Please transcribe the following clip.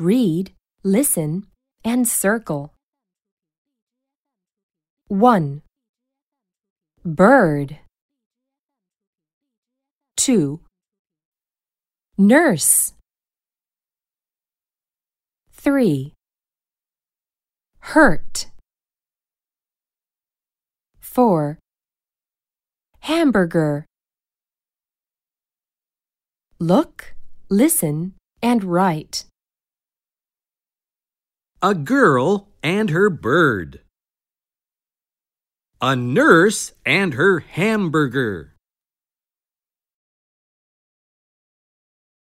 read, listen, and circle. 1. Bird. 2. Nurse. 3. Hurt. 4. Hamburger. Look, listen, and write. A girl and her bird. A nurse and her hamburger.